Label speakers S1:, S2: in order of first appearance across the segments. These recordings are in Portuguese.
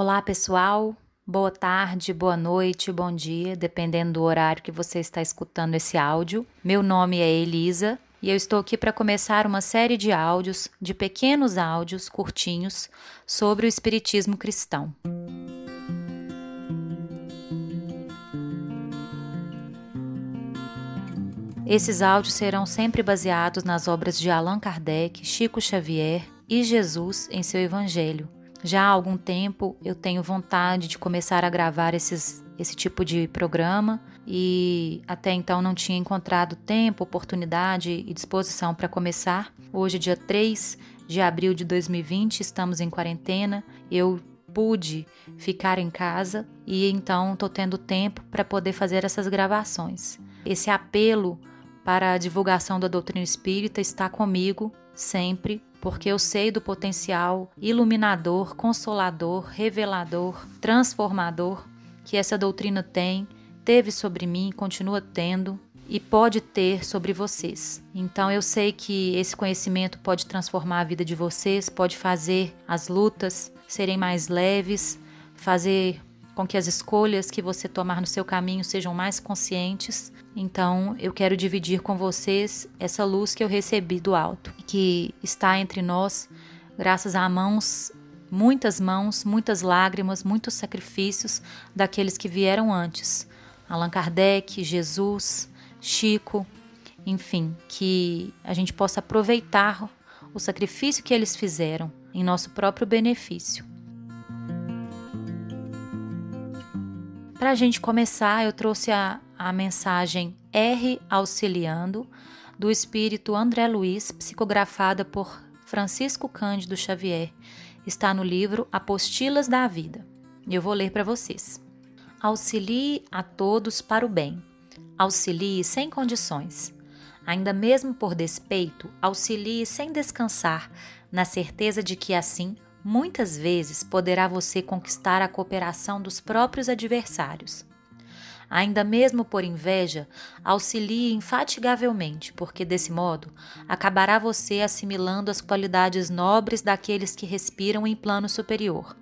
S1: Olá, pessoal. Boa tarde, boa noite, bom dia, dependendo do horário que você está escutando esse áudio. Meu nome é Elisa e eu estou aqui para começar uma série de áudios, de pequenos áudios curtinhos, sobre o Espiritismo cristão. Esses áudios serão sempre baseados nas obras de Allan Kardec, Chico Xavier e Jesus em seu Evangelho já há algum tempo eu tenho vontade de começar a gravar esses, esse tipo de programa e até então não tinha encontrado tempo, oportunidade e disposição para começar. Hoje, dia 3 de abril de 2020, estamos em quarentena. Eu pude ficar em casa e então estou tendo tempo para poder fazer essas gravações. Esse apelo para a divulgação da doutrina espírita está comigo sempre porque eu sei do potencial iluminador, consolador, revelador, transformador que essa doutrina tem, teve sobre mim, continua tendo e pode ter sobre vocês. Então eu sei que esse conhecimento pode transformar a vida de vocês, pode fazer as lutas serem mais leves, fazer com que as escolhas que você tomar no seu caminho sejam mais conscientes então, eu quero dividir com vocês essa luz que eu recebi do alto, que está entre nós, graças a mãos, muitas mãos, muitas lágrimas, muitos sacrifícios daqueles que vieram antes. Allan Kardec, Jesus, Chico, enfim, que a gente possa aproveitar o sacrifício que eles fizeram em nosso próprio benefício. Para a gente começar, eu trouxe a, a mensagem R Auxiliando, do espírito André Luiz, psicografada por Francisco Cândido Xavier. Está no livro Apostilas da Vida. Eu vou ler para vocês. Auxilie a todos para o bem. Auxilie sem condições. Ainda mesmo por despeito, auxilie sem descansar, na certeza de que assim, muitas vezes, poderá você conquistar a cooperação dos próprios adversários ainda mesmo por inveja, auxilie infatigavelmente, porque desse modo acabará você assimilando as qualidades nobres daqueles que respiram em plano superior.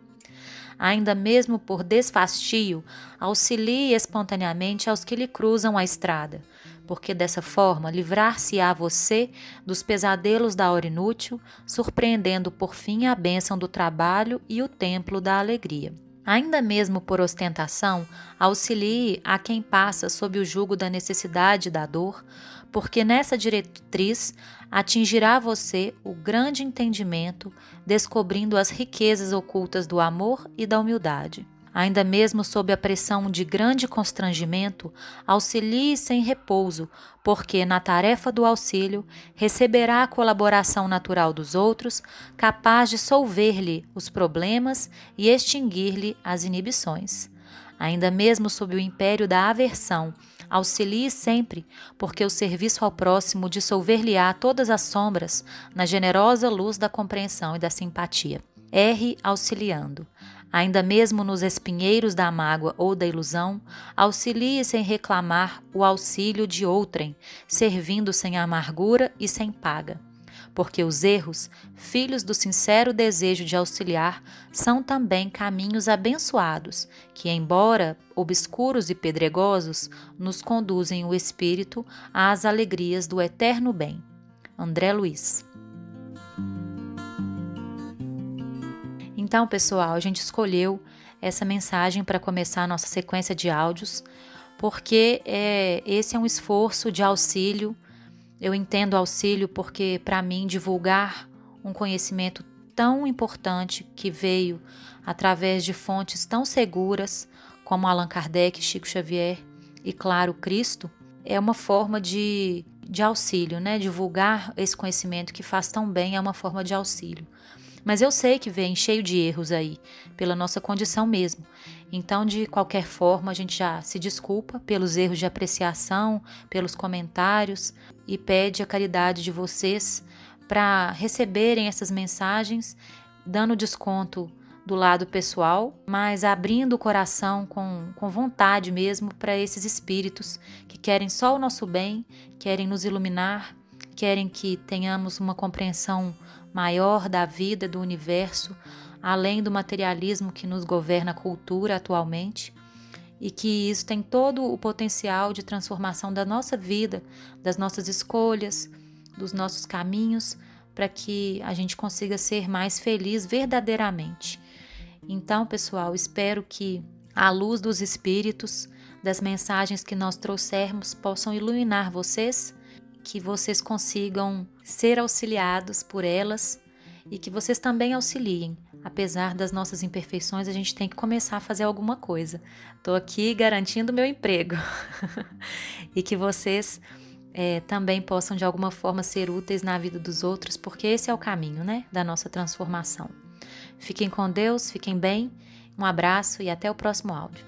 S1: Ainda mesmo por desfastio, auxilie espontaneamente aos que lhe cruzam a estrada, porque dessa forma livrar-se-á você dos pesadelos da hora inútil, surpreendendo por fim a bênção do trabalho e o templo da alegria. Ainda mesmo por ostentação, auxilie a quem passa sob o jugo da necessidade e da dor, porque nessa diretriz atingirá você o grande entendimento, descobrindo as riquezas ocultas do amor e da humildade ainda mesmo sob a pressão de grande constrangimento, auxilie sem repouso, porque na tarefa do auxílio receberá a colaboração natural dos outros, capaz de solver-lhe os problemas e extinguir-lhe as inibições. Ainda mesmo sob o império da aversão, auxilie sempre, porque o serviço ao próximo dissolver-lhe-á todas as sombras na generosa luz da compreensão e da simpatia. R auxiliando ainda mesmo nos espinheiros da mágoa ou da ilusão, auxilie sem reclamar o auxílio de outrem, servindo sem amargura e sem paga. Porque os erros, filhos do sincero desejo de auxiliar, são também caminhos abençoados, que, embora obscuros e pedregosos, nos conduzem o espírito às alegrias do eterno bem. André Luiz Então, pessoal, a gente escolheu essa mensagem para começar a nossa sequência de áudios, porque é, esse é um esforço de auxílio. Eu entendo auxílio porque, para mim, divulgar um conhecimento tão importante que veio através de fontes tão seguras como Allan Kardec, Chico Xavier e, claro, Cristo, é uma forma de, de auxílio, né? Divulgar esse conhecimento que faz tão bem é uma forma de auxílio. Mas eu sei que vem cheio de erros aí, pela nossa condição mesmo. Então, de qualquer forma, a gente já se desculpa pelos erros de apreciação, pelos comentários e pede a caridade de vocês para receberem essas mensagens, dando desconto do lado pessoal, mas abrindo o coração com, com vontade mesmo para esses espíritos que querem só o nosso bem, querem nos iluminar, querem que tenhamos uma compreensão maior da vida, do universo, além do materialismo que nos governa a cultura atualmente, e que isso tem todo o potencial de transformação da nossa vida, das nossas escolhas, dos nossos caminhos, para que a gente consiga ser mais feliz verdadeiramente. Então, pessoal, espero que a luz dos espíritos, das mensagens que nós trouxermos, possam iluminar vocês, que vocês consigam ser auxiliados por elas e que vocês também auxiliem. Apesar das nossas imperfeições, a gente tem que começar a fazer alguma coisa. Estou aqui garantindo meu emprego e que vocês é, também possam de alguma forma ser úteis na vida dos outros, porque esse é o caminho, né, da nossa transformação. Fiquem com Deus, fiquem bem, um abraço e até o próximo áudio.